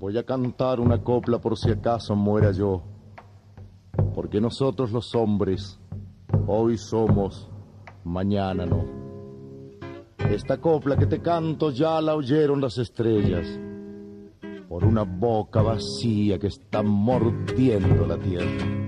Voy a cantar una copla por si acaso muera yo, porque nosotros los hombres hoy somos, mañana no. Esta copla que te canto ya la oyeron las estrellas por una boca vacía que está mordiendo la tierra.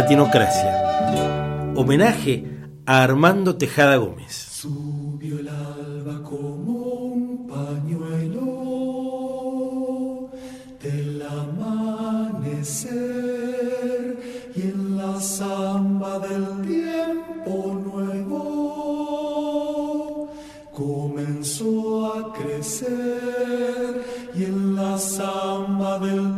Latinocracia. Homenaje a Armando Tejada Gómez. Subió el alba como un pañuelo del amanecer y en la samba del tiempo nuevo comenzó a crecer y en la samba del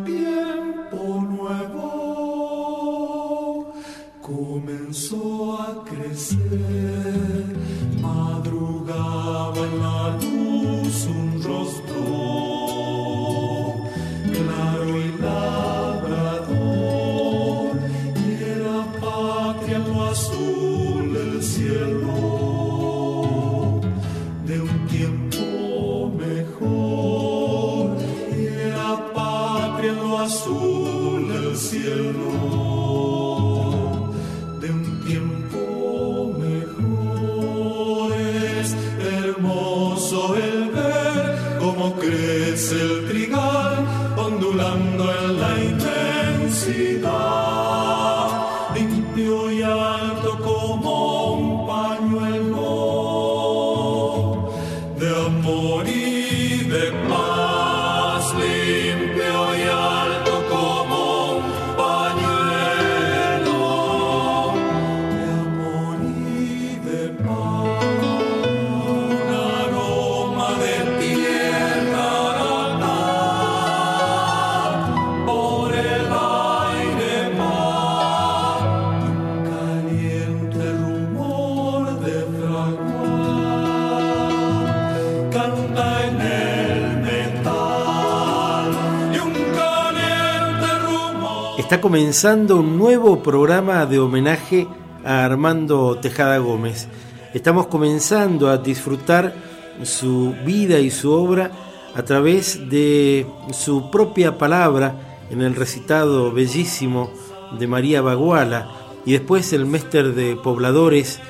Está comenzando un nuevo programa de homenaje a Armando Tejada Gómez. Estamos comenzando a disfrutar su vida y su obra a través de su propia palabra en el recitado bellísimo de María Baguala y después el Méster de Pobladores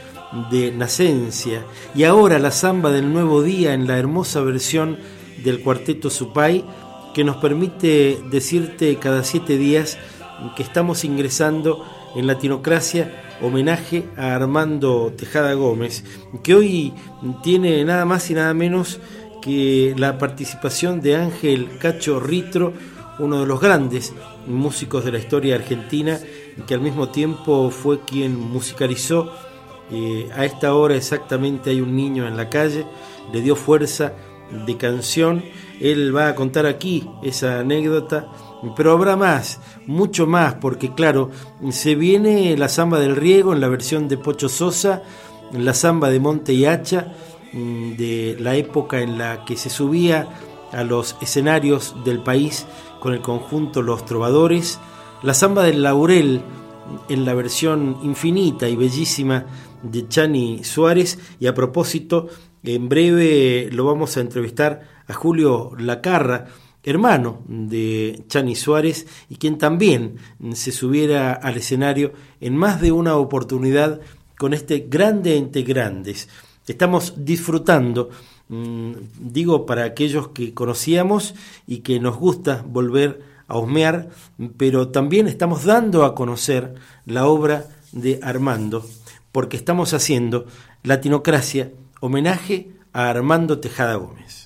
de Nacencia y ahora la samba del nuevo día en la hermosa versión del cuarteto Supay que nos permite decirte cada siete días que estamos ingresando en Latinocracia homenaje a Armando Tejada Gómez, que hoy tiene nada más y nada menos que la participación de Ángel Cacho Ritro, uno de los grandes músicos de la historia argentina, que al mismo tiempo fue quien musicalizó eh, a esta hora exactamente hay un niño en la calle, le dio fuerza de canción, él va a contar aquí esa anécdota, pero habrá más, mucho más, porque claro, se viene la samba del riego en la versión de Pocho Sosa, la samba de Monte y Hacha, mm, de la época en la que se subía a los escenarios del país con el conjunto Los Trovadores, la samba del Laurel en la versión infinita y bellísima de Chani Suárez y a propósito en breve lo vamos a entrevistar a Julio Lacarra, hermano de Chani Suárez y quien también se subiera al escenario en más de una oportunidad con este grande entre grandes. Estamos disfrutando, mmm, digo para aquellos que conocíamos y que nos gusta volver a husmear, pero también estamos dando a conocer la obra de Armando, porque estamos haciendo Latinocracia, homenaje a Armando Tejada Gómez.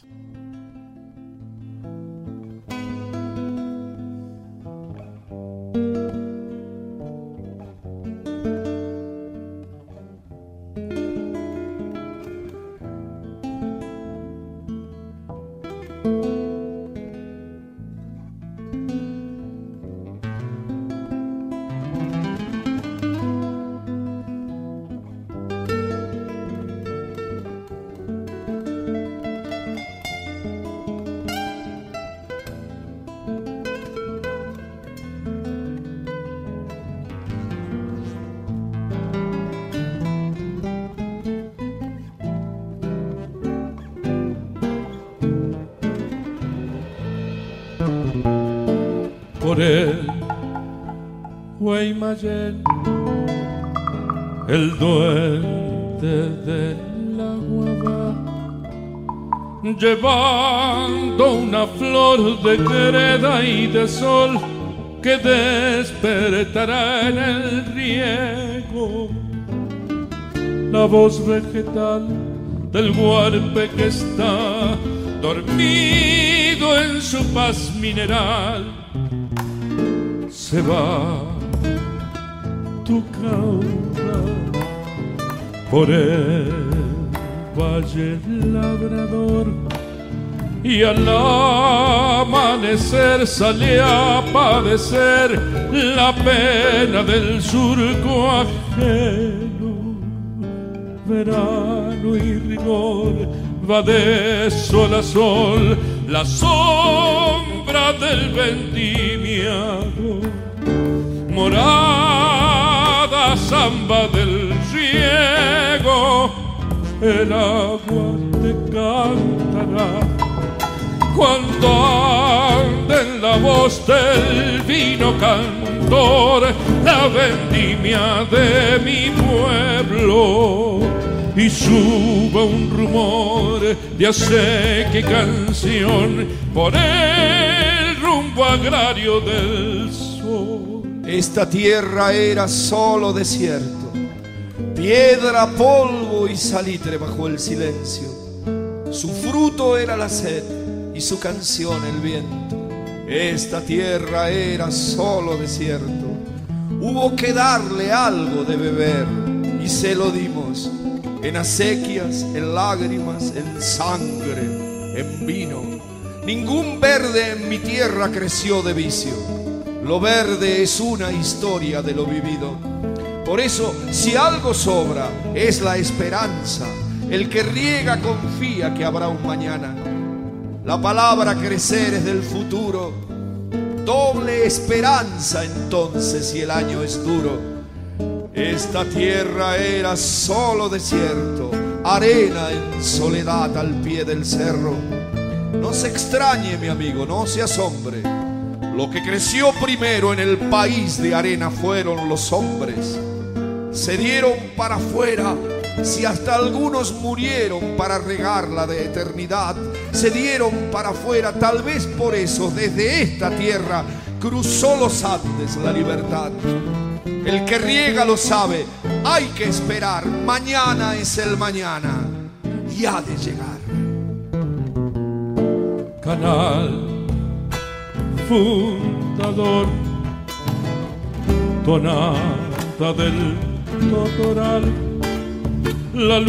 Sol que despertará en el riego la voz vegetal del huarpe que está dormido en su paz mineral. Se va tu cauda por el valle labrador y al amanecer sale a padecer la pena del surco ajeno. Verano y rigor va de sol a sol la sombra del vendimiado. Morada samba del riego, el agua te cantará cuando ande en la voz del vino cantor la vendimia de mi pueblo y suba un rumor de aceque canción por el rumbo agrario del sol. Esta tierra era solo desierto, piedra, polvo y salitre bajo el silencio. Su fruto era la sed y su canción el viento. Esta tierra era solo desierto. Hubo que darle algo de beber y se lo dimos en acequias, en lágrimas, en sangre, en vino. Ningún verde en mi tierra creció de vicio. Lo verde es una historia de lo vivido. Por eso, si algo sobra, es la esperanza. El que riega confía que habrá un mañana. La palabra crecer es del futuro. Doble esperanza entonces si el año es duro. Esta tierra era solo desierto, arena en soledad al pie del cerro. No se extrañe, mi amigo, no se asombre. Lo que creció primero en el país de arena fueron los hombres. Se dieron para afuera si hasta algunos murieron para regarla de eternidad, se dieron para afuera, tal vez por eso desde esta tierra cruzó los Andes la libertad. El que riega lo sabe, hay que esperar, mañana es el mañana y ha de llegar. Canal fundador, tonada del totoral la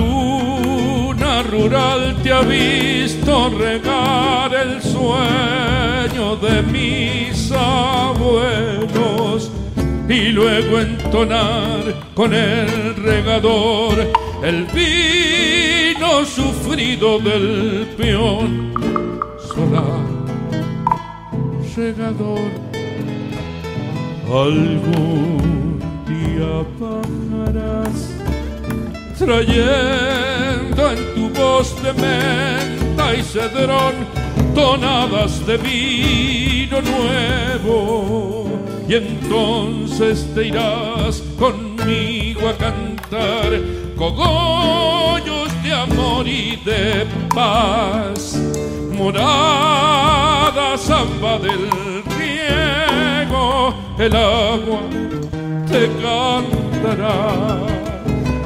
rural te ha visto regar el sueño de mis abuelos y luego entonar con el regador el vino sufrido del peón. Solar, regador, algún día bajarás trayendo en tu voz de menta y cedrón tonadas de vino nuevo. Y entonces te irás conmigo a cantar cogollos de amor y de paz. Morada samba del riego, el agua te cantará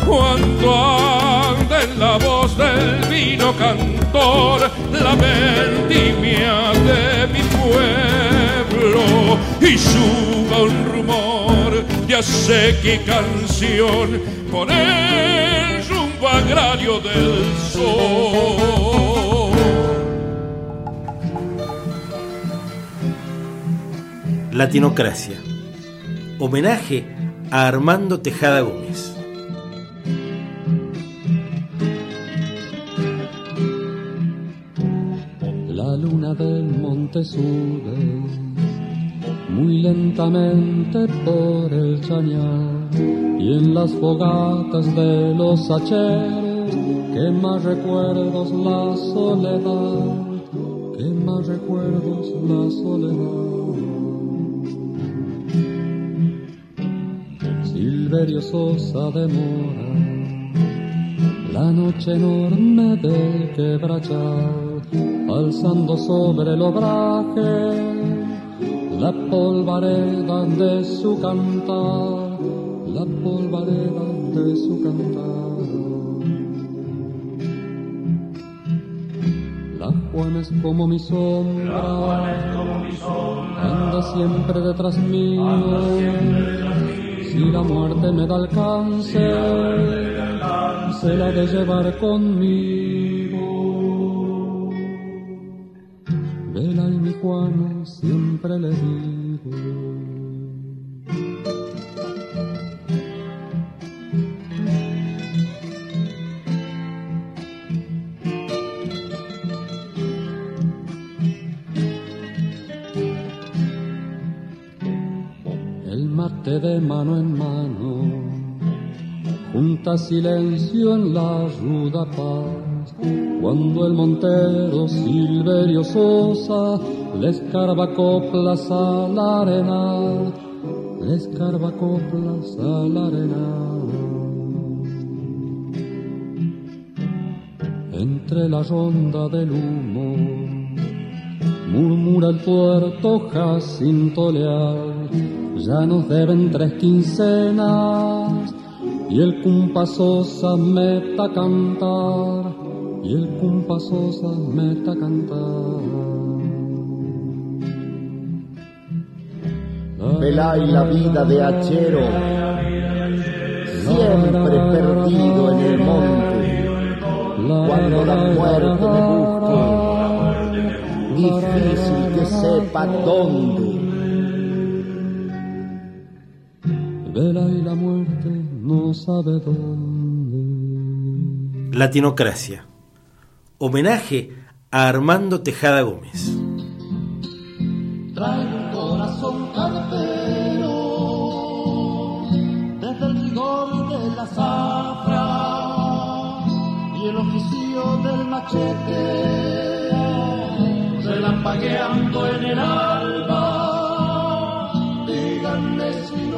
cuando la voz del vino cantor la vendimia de mi pueblo y suba un rumor de acequia y canción por el rumbo agrario del sol. Latinocracia. Homenaje a Armando Tejada Gómez. Del monte sube muy lentamente por el chañar y en las fogatas de los hacheros quema recuerdos la soledad, quema recuerdos la soledad. Silverio Sosa demora la noche enorme del quebrachal, alzando sobre el obraje la polvareda de su cantar, la polvareda de su cantar. Juan es como mi sombra, anda siempre detrás mío. Si la muerte me da alcance, se la de llevar conmigo. Siempre le digo. de mano en mano, junta silencio en la ruda paz, cuando el montero Silverio Sosa le escarba coplas a la arena, le escarba coplas a la arena. Entre la ronda del humo, murmura el puerto Jacinto Leal ya nos deben tres quincenas y el cumpasosa meta cantar y el cumpasosa meta cantar. Vela y la vida de Achero, siempre perdido en el monte, cuando la muerte me busque, difícil que sepa dónde vela y la muerte no sabe dónde. Latinocracia. Homenaje a Armando Tejada Gómez. Machete relampagueando en el alba.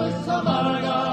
Es amarga,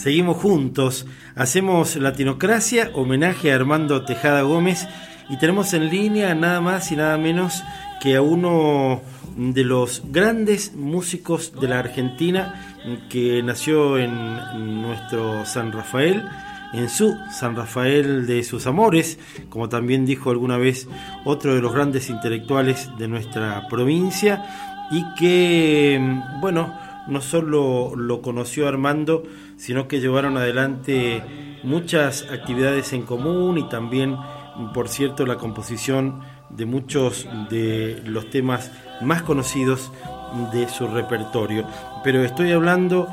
Seguimos juntos, hacemos Latinocracia, homenaje a Armando Tejada Gómez. Y tenemos en línea nada más y nada menos que a uno de los grandes músicos de la Argentina que nació en nuestro San Rafael, en su San Rafael de sus amores, como también dijo alguna vez otro de los grandes intelectuales de nuestra provincia y que, bueno, no solo lo conoció Armando, sino que llevaron adelante muchas actividades en común y también, por cierto, la composición de muchos de los temas más conocidos de su repertorio. Pero estoy hablando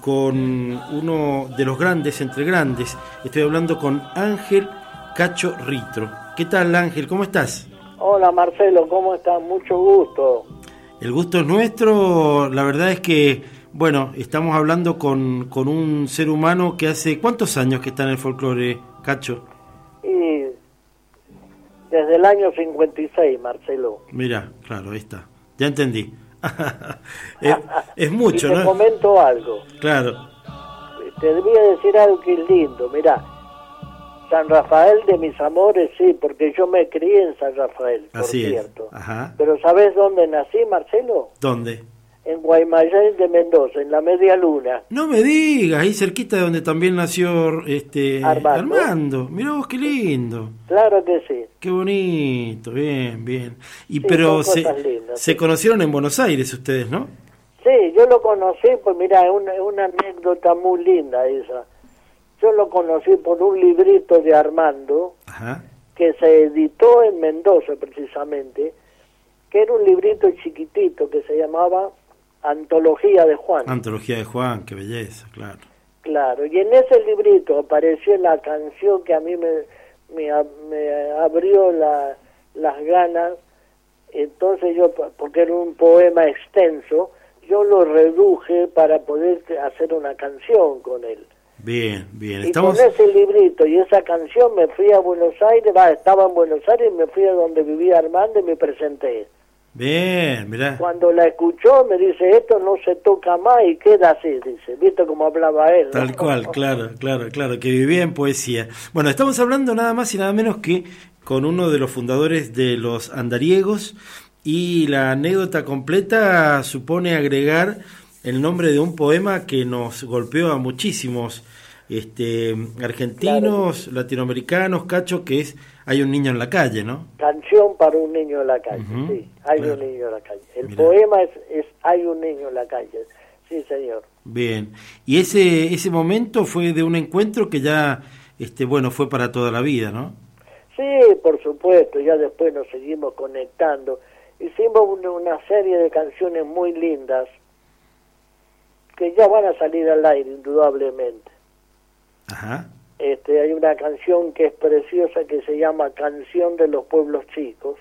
con uno de los grandes entre grandes, estoy hablando con Ángel Cacho Ritro. ¿Qué tal Ángel? ¿Cómo estás? Hola Marcelo, ¿cómo estás? Mucho gusto. El gusto es nuestro, la verdad es que, bueno, estamos hablando con, con un ser humano que hace, ¿cuántos años que está en el folclore, Cacho? Y desde el año 56, Marcelo. Mira, claro, ahí está, ya entendí. es, es mucho, y te ¿no? comento algo. Claro, Te debía decir algo que es lindo. Mira, San Rafael de mis amores, sí, porque yo me crié en San Rafael, por así es. cierto. Ajá. Pero ¿sabes dónde nací, Marcelo? ¿Dónde? En Guaymallén de Mendoza, en la media luna. No me digas, ahí cerquita de donde también nació este Armando. Armando. Mirá vos qué lindo. Claro que sí. Qué bonito, bien, bien. Y Sí, pero se, lindas, se sí. conocieron en Buenos Aires ustedes, ¿no? Sí, yo lo conocí, pues mira, es una, anécdota muy linda esa. Yo lo conocí por un librito de Armando Ajá. que se editó en Mendoza precisamente, que era un librito chiquitito que se llamaba Antología de Juan. Antología de Juan, qué belleza, claro. Claro, y en ese librito apareció la canción que a mí me, me, a- me abrió la- las ganas, entonces yo, porque era un poema extenso, yo lo reduje para poder hacer una canción con él. Bien, bien. Y Estamos con ese librito y esa canción me fui a Buenos Aires, va, estaba en Buenos Aires, me fui a donde vivía Armando y me presenté. Bien, mirá. Cuando la escuchó me dice, esto no se toca más y queda así, dice, ¿viste cómo hablaba él? no? Tal cual, claro, claro, claro, que vivía en poesía. Bueno, estamos hablando nada más y nada menos que con uno de los fundadores de los andariegos y la anécdota completa supone agregar el nombre de un poema que nos golpeó a muchísimos este, argentinos, latinoamericanos, cacho, que es Hay un niño en la calle, ¿no? Canción para un niño en la calle, sí, hay claro. un niño en la calle. El Mirá. poema es, es Hay un niño en la calle, sí señor. Bien. Y ese, ese momento fue de un encuentro que ya, este, bueno, fue para toda la vida, ¿no? Sí, por supuesto, ya después nos seguimos conectando. Hicimos una, una serie de canciones muy lindas que ya van a salir al aire, indudablemente. Ajá. Este, hay una canción que es preciosa que se llama Canción de los Pueblos Chicos,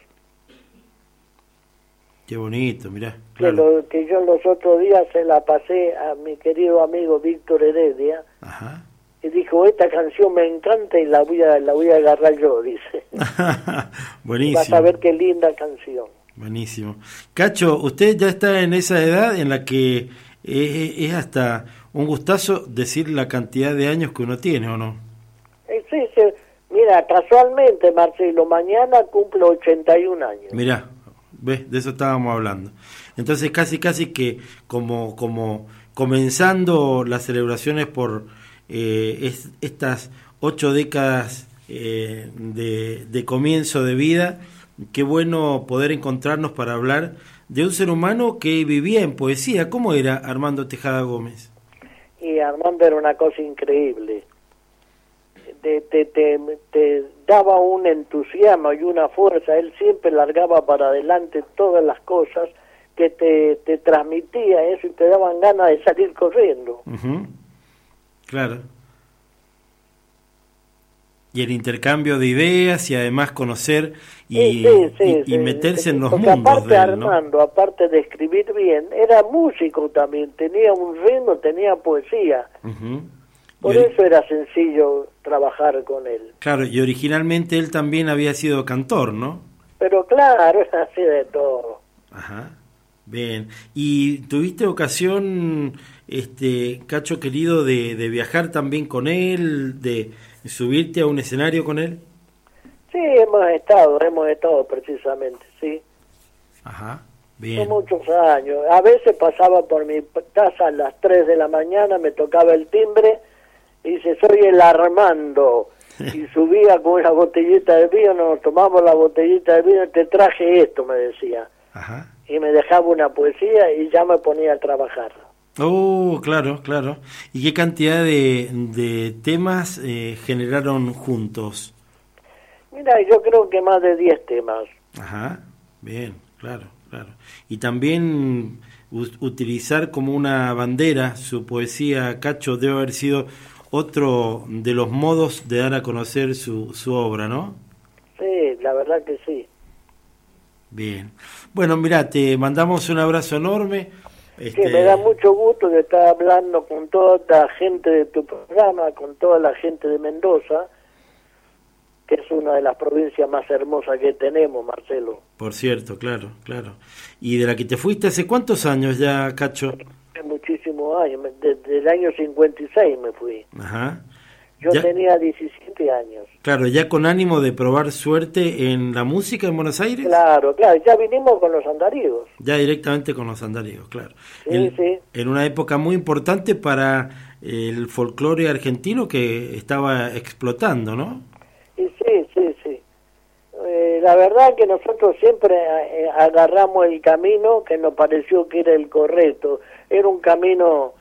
Qué bonito, mirá. que, lo, que yo los otros días se la pasé a mi querido amigo Víctor Heredia Ajá. y dijo, esta canción me encanta y la voy a, la voy a agarrar yo, dice. Buenísimo. Vas a ver qué linda canción. Buenísimo. Cacho, usted ya está en esa edad en la que es, es hasta un gustazo decir la cantidad de años que uno tiene, ¿o no? Mira, casualmente, Marcelo, mañana cumplo 81 años. Mirá, ¿ves? De eso estábamos hablando. Entonces casi casi que como, como comenzando las celebraciones por eh, es- estas ocho décadas eh, de, de comienzo de vida, qué bueno poder encontrarnos para hablar de un ser humano que vivía en poesía. ¿Cómo era Armando Tejada Gómez? Y Armando era una cosa increíble. Te, te, te, te daba un entusiasmo y una fuerza. Él siempre largaba para adelante todas las cosas que te, te transmitía eso y te daban ganas de salir corriendo. Claro. Y el intercambio de ideas y además conocer y, Sí, sí, sí, y- meterse en los Porque mundos aparte de él, ¿no? Armando, aparte de escribir bien, era músico también, tenía un ritmo, tenía poesía. Ujú. Por Y eso era sencillo trabajar con él. Claro, y originalmente él también había sido cantor, ¿no? Pero claro, es así de todo. Ajá. Bien. ¿Y tuviste ocasión, este, Cacho querido, de, de viajar también con él, de subirte a un escenario con él? Sí, hemos estado, hemos estado precisamente, sí. Ajá. Son Bien. muchos años. A veces pasaba por mi casa a las 3 de la mañana, me tocaba el timbre dice, soy el Armando. Y subía con una botellita de vino, nos tomamos la botellita de vino, te traje esto, me decía. Ajá. Y me dejaba una poesía y ya me ponía a trabajar. Oh, claro, claro. ¿Y qué cantidad de, de temas eh, generaron juntos? Mira, yo creo que más de 10 temas. Ajá, bien, claro, claro. Y también utilizar como una bandera su poesía, Cacho, debe haber sido otro de los modos de dar a conocer su, su obra, ¿no? Sí, la verdad que sí. Bien. Bueno, mira, te mandamos un abrazo enorme. Este... me da mucho gusto de estar hablando con toda la gente de tu programa, con toda la gente de Mendoza, que es una de las provincias más hermosas que tenemos, Marcelo. Por cierto, claro, claro. ¿Y de la que te fuiste hace cuántos años ya, Cacho? Muchísimos años, desde el año 56 me fui. Ajá. Yo tenía 17 años. Claro, ya con ánimo de probar suerte en la música en Buenos Aires. Claro, claro, ya vinimos con los andariegos. Ya directamente con los andariegos, claro. Sí, en, sí. En una época muy importante para el folclore argentino que estaba explotando, ¿no? Sí, sí, sí, sí. Eh, la verdad que nosotros siempre eh, agarramos el camino que nos pareció que era el correcto. Era un camino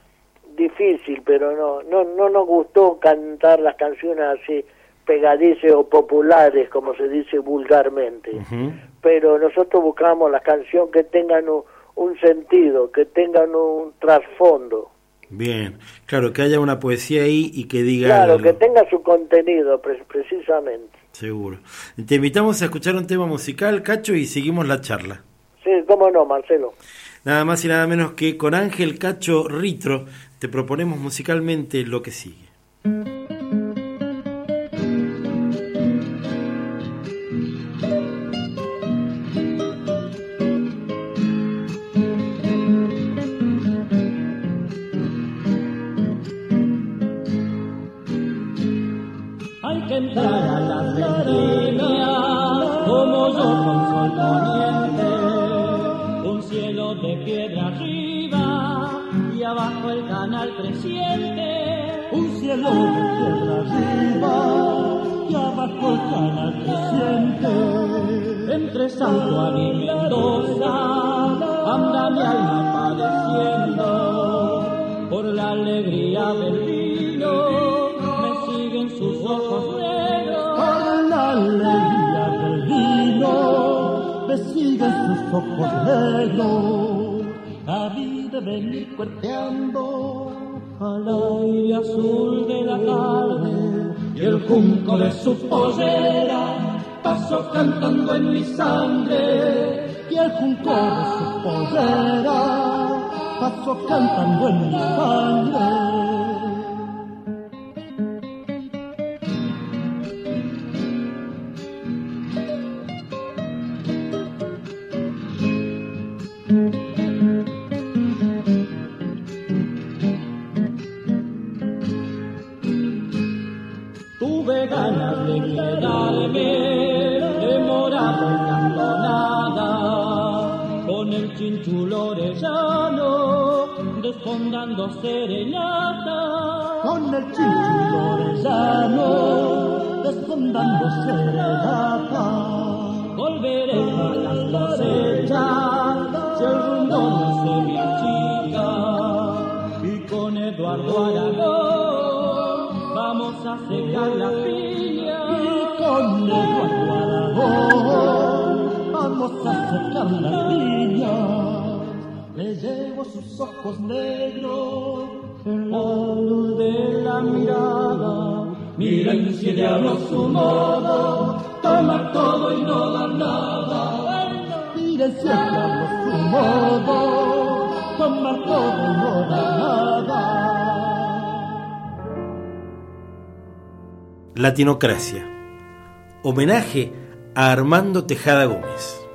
difícil, pero no, no, no nos gustó cantar las canciones así pegadizas o populares, como se dice vulgarmente. Pero nosotros buscamos las canciones que tengan un, un sentido, que tengan un trasfondo. Bien, claro, que haya una poesía ahí y que diga... Claro, algo. que tenga su contenido, pre precisamente. Seguro. Te invitamos a escuchar un tema musical, Cacho, y seguimos la charla. Sí, cómo no, Marcelo. Nada más y nada menos que con Ángel Cacho Ritro te proponemos musicalmente lo que sigue. Cielo de piedra arriba y abajo el canal creciente. Entre San Juan y Mendoza anda mi alma padeciendo por la alegría del vino. Me siguen sus ojos negros. Por la alegría del vino me siguen sus ojos negros. A mí de venir cuerpeando al aire azul y el junco de su pollera pasó cantando en mi sangre y el junco de su pollera pasó cantando en mi sangre. Serenata. Con el chinchulo orellano desfondando serenata. volveré a las cosechas si el rumbo no se me achica y con Eduardo Aragón. vamos a secar la piña. Y con Eduardo Aragón vamos a secar la viña. Le llevo sus ojos negros Hablo su modo, toma todo y no da nada. Miren si hablo su modo, toma todo y no da nada. Latinocracia. Homenaje a Armando Tejada Gómez.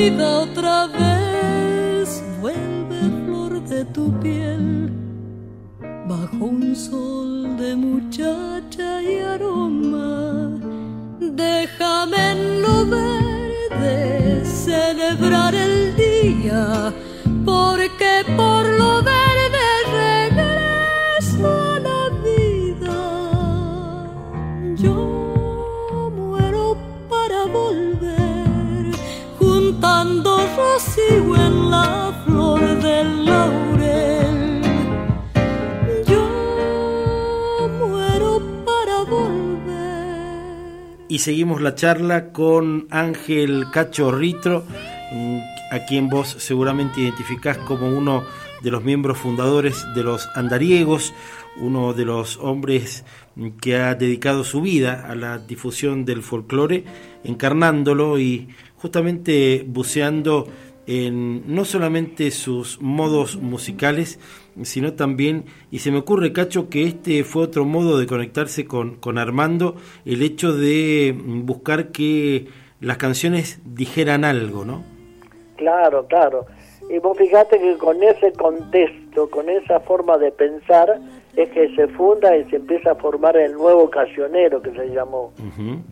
Vida otra vez vuelve flor de tu piel. Bajo un sol de muchacha y aroma déjame en lo verde celebrar el día seguimos la charla con Ángel Cacho Ritro, mm, a quien vos seguramente identificás como uno de los miembros fundadores de los andariegos, uno de los hombres mm, que ha dedicado su vida a la difusión del folclore, encarnándolo y justamente buceando en no solamente sus modos musicales, sino también, y se me ocurre, Cacho, que este fue otro modo de conectarse con, con Armando, el hecho de mm, buscar que las canciones dijeran algo, ¿no? Claro, claro. Y vos fíjate que con ese contexto, con esa forma de pensar, es que se funda y se empieza a formar el nuevo cancionero que se llamó. Ujú.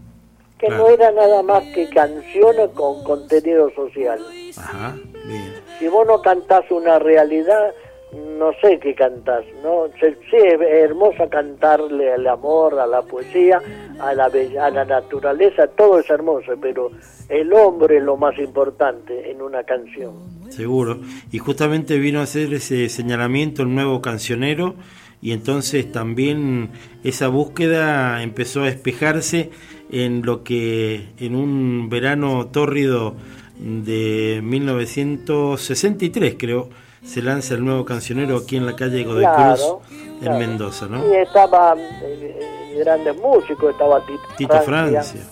Que Claro. no era nada más que canciones con contenido social. Ajá, bien. Si vos no cantás una realidad, no sé qué cantás, ¿no? Sí, es hermosa cantarle al amor, a la poesía, a la, a la naturaleza, todo es hermoso, pero el hombre es lo más importante en una canción. Seguro. Y justamente vino a hacer ese señalamiento el nuevo cancionero y entonces también esa búsqueda empezó a espejarse en lo que en un verano tórrido de 1963 creo se lanza el nuevo cancionero aquí en la calle Godoy Claro, Cruz en claro. Mendoza, ¿no? Y estaban eh, grandes músicos, estaba Tito, Tito Francia,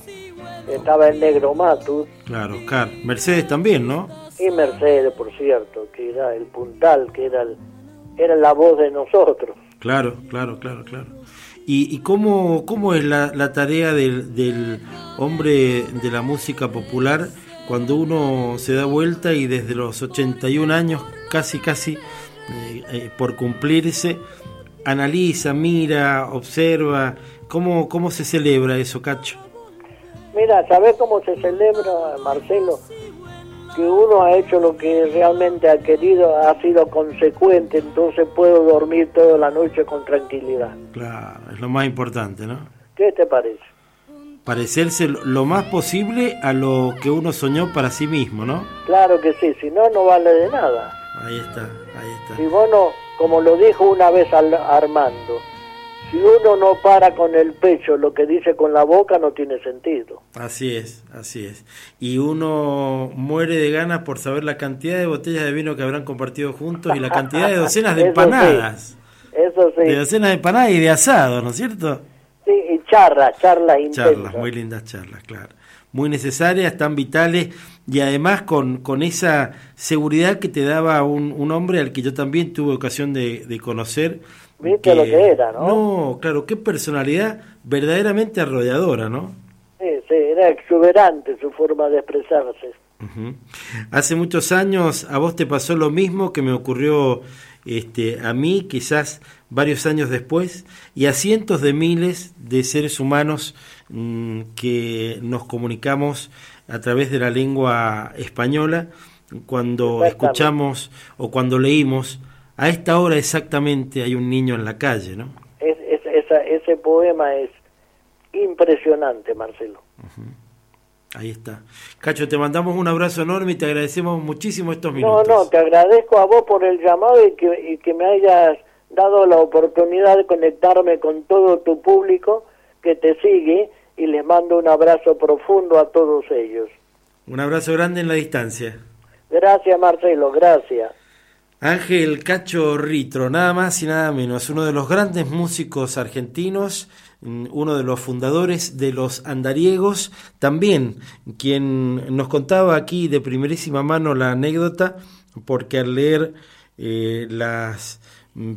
estaba el Negro Matus claro, Oscar, Mercedes también, ¿no? y Mercedes, por cierto, que era el puntal, que era, el- era la voz de nosotros. Claro, claro, claro, claro. ¿Y, y cómo, cómo es la, la tarea del, del hombre de la música popular cuando uno se da vuelta y desde los 81 años, casi, casi eh, eh, por cumplirse, analiza, mira, observa? ¿Cómo, ¿Cómo se celebra eso, Cacho? Mira, ¿sabés cómo se celebra, Marcelo? Que uno ha hecho lo que realmente ha querido, ha sido consecuente, entonces puedo dormir toda la noche con tranquilidad. Claro, es lo más importante, ¿no? ¿Qué te parece? Parecerse lo- más posible a lo que uno soñó para sí mismo, ¿no? Claro que sí, si no, no vale de nada. Ahí está, ahí está. Si vos no, como lo dijo una vez al- Armando, si uno no para con el pecho lo que dice con la boca, no tiene sentido. Así es, así es. Y uno muere de ganas por saber la cantidad de botellas de vino que habrán compartido juntos y la cantidad de docenas de Eso sí. empanadas. Eso sí, De docenas de empanadas y de asado, ¿no es cierto? Y charlas, charlas intensas. Charlas, muy lindas charlas, claro. Muy necesarias, tan vitales y además con, con esa seguridad que te daba un, un hombre al que yo también tuve ocasión de, de conocer. Viste lo que era, ¿no? No, claro, qué personalidad verdaderamente arrolladora, ¿no? Sí, sí, era exuberante su forma de expresarse. Hace muchos años a vos te pasó lo mismo que me ocurrió este, a mí, quizás varios años después, y a cientos de miles de seres humanos mm, que nos comunicamos a través de la lengua española cuando escuchamos o cuando leímos, a esta hora exactamente hay un niño en la calle, ¿no? Es, es- esa- ese poema es impresionante, Marcelo. Ahí está. Cacho, te mandamos un abrazo enorme y te agradecemos muchísimo estos No, minutos. no, te agradezco a vos por el llamado y que, y que me hayas dado la oportunidad de conectarme con todo tu público, que te sigue y les mando un abrazo profundo a todos ellos. Un abrazo grande en la distancia. Gracias Marcelo, gracias. Ángel Cacho Ritro, nada más y nada menos, uno de los grandes músicos argentinos, uno de los fundadores de los andariegos, también quien nos contaba aquí de primerísima mano la anécdota, porque al leer eh, las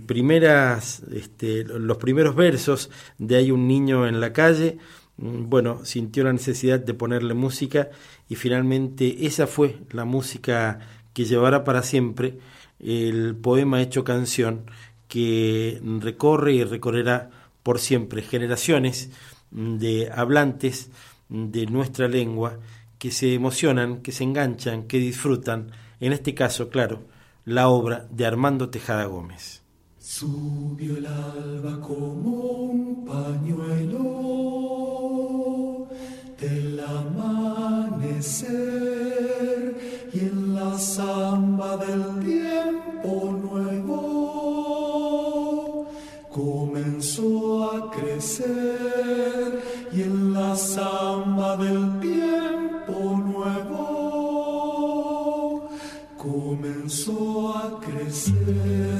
primeras, este, los primeros versos de Hay un niño en la calle, mm, bueno, sintió la necesidad de ponerle música y finalmente esa fue la música que llevará para siempre el poema hecho canción que recorre y recorrerá por siempre generaciones de hablantes de nuestra lengua que se emocionan, que se enganchan, que disfrutan, en este caso, claro, la obra de Armando Tejada Gómez. Subió el alba como un pañuelo del amanecer y en la samba del tiempo nuevo comenzó a crecer y en la samba del tiempo nuevo comenzó a crecer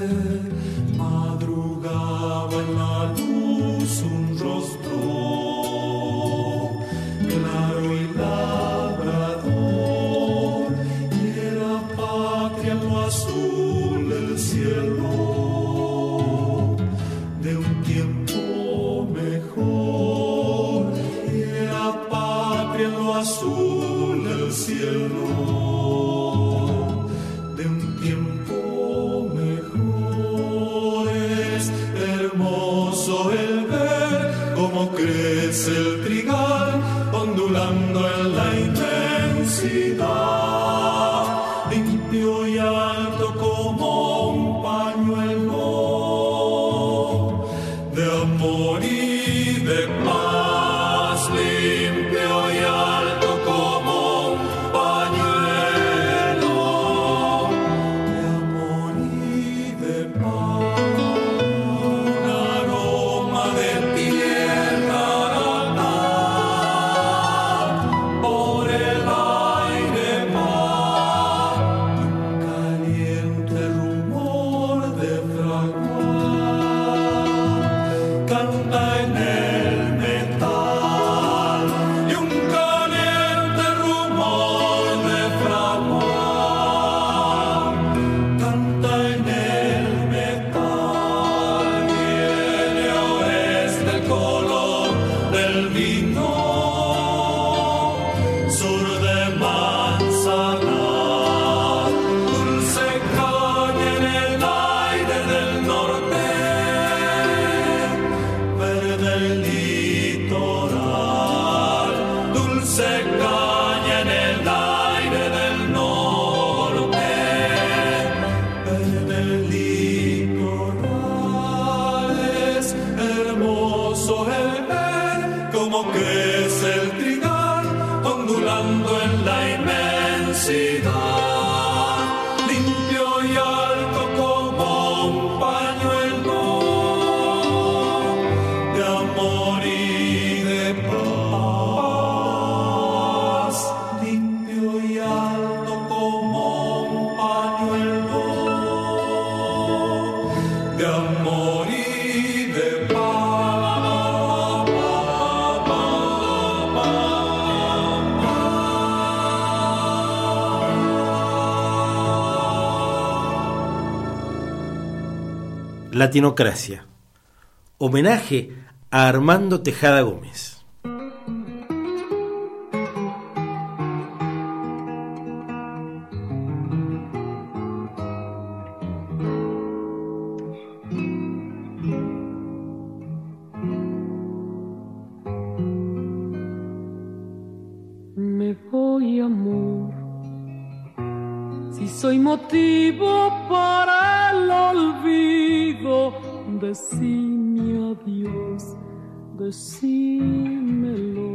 del Latinocracia. Homenaje a Armando Tejada Gómez. Decímelo.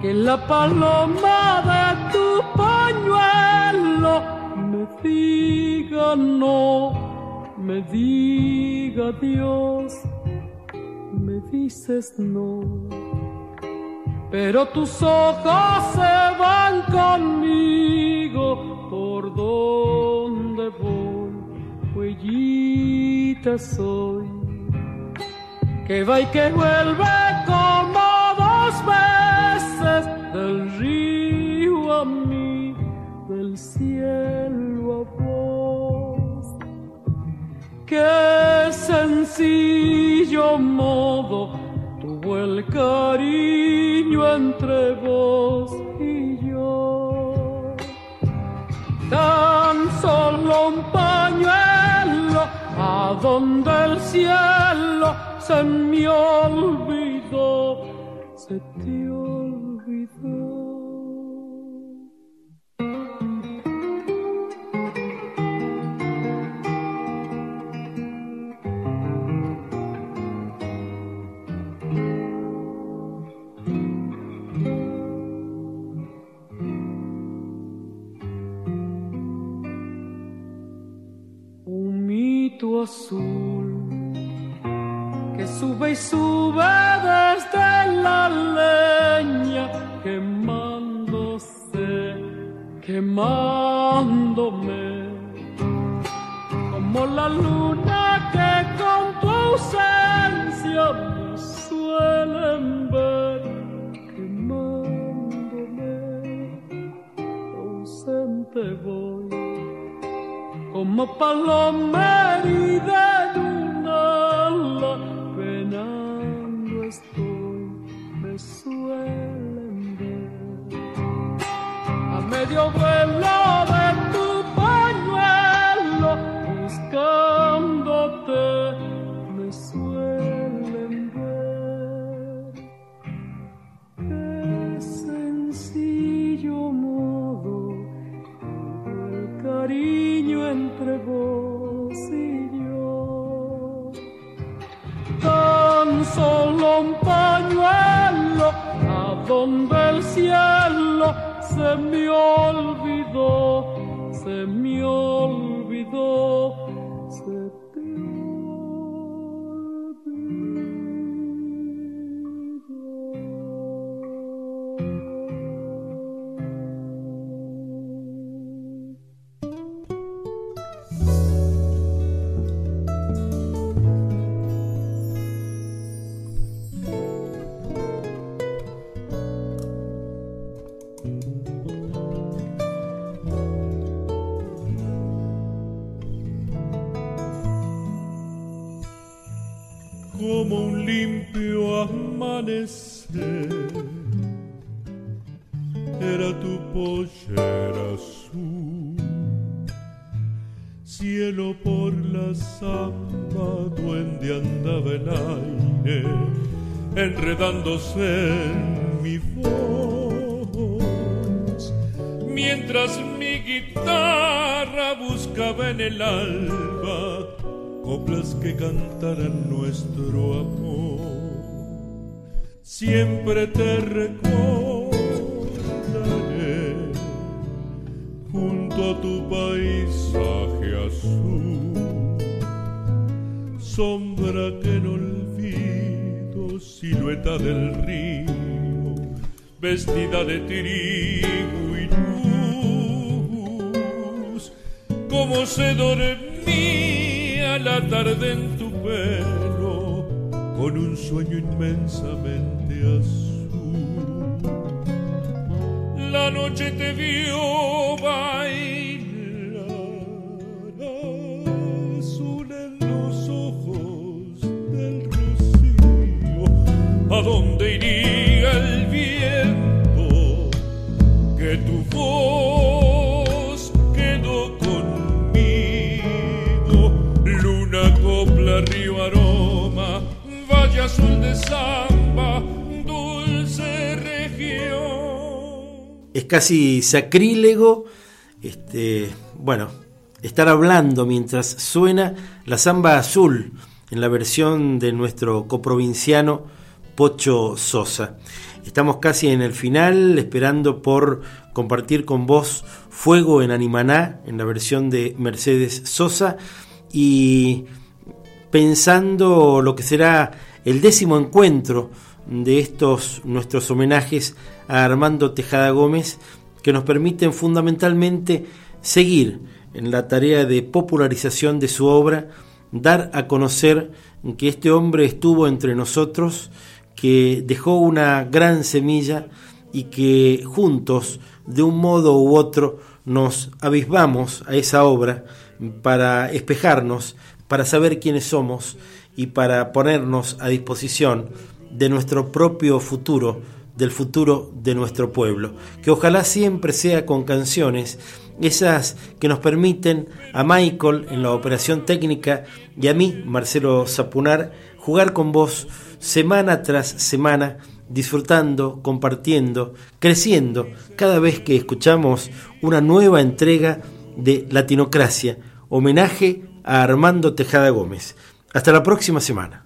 Que la paloma de tu pañuelo me diga no, me diga Dios, me dices no. Pero tus ojos se van conmigo por donde voy, huellita soy, que va y que vuelve como dos veces del río a mí, del cielo a vos. Qué sencillo modo tuvo el cariño entre vos y yo. Tan solo un pañuelo a donde el cielo se me olvidó, se te olvidó. Azul sube y sube desde la leña, quemándose, quemándome, como la luna que con tu ausencia me suelen ver, quemándome, ausente voy. Como paloma como un limpio amanecer. Era tu pollera azul, cielo por la samba, duende andaba el aire, enredándose en guitarra buscaba en el alba coplas que cantaran nuestro amor. Siempre te recordaré junto a tu paisaje azul, sombra que no olvido, silueta del río, vestida de trigo como se dormía la tarde en tu pelo con un sueño inmensamente azul. La noche te vio casi sacrílego, este, bueno, estar hablando mientras suena la samba azul en la versión de nuestro coprovinciano Pocho Sosa. Estamos casi en el final, esperando por compartir con vos Fuego en Animaná, en la versión de Mercedes Sosa, y pensando lo que será el décimo encuentro de estos nuestros homenajes a Armando Tejada Gómez que nos permiten fundamentalmente seguir en la tarea de popularización de su obra, dar a conocer que este hombre estuvo entre nosotros, que dejó una gran semilla y que juntos, de un modo u otro, nos abismamos a esa obra para espejarnos, para saber quiénes somos y para ponernos a disposición de nuestro propio futuro, del futuro de nuestro pueblo. Que ojalá siempre sea con canciones, esas que nos permiten a Michael en la operación técnica y a mí, Marcelo Zapunar, jugar con vos semana tras semana, disfrutando, compartiendo, creciendo cada vez que escuchamos una nueva entrega de Latinocracia, homenaje a Armando Tejada Gómez. Hasta la próxima semana.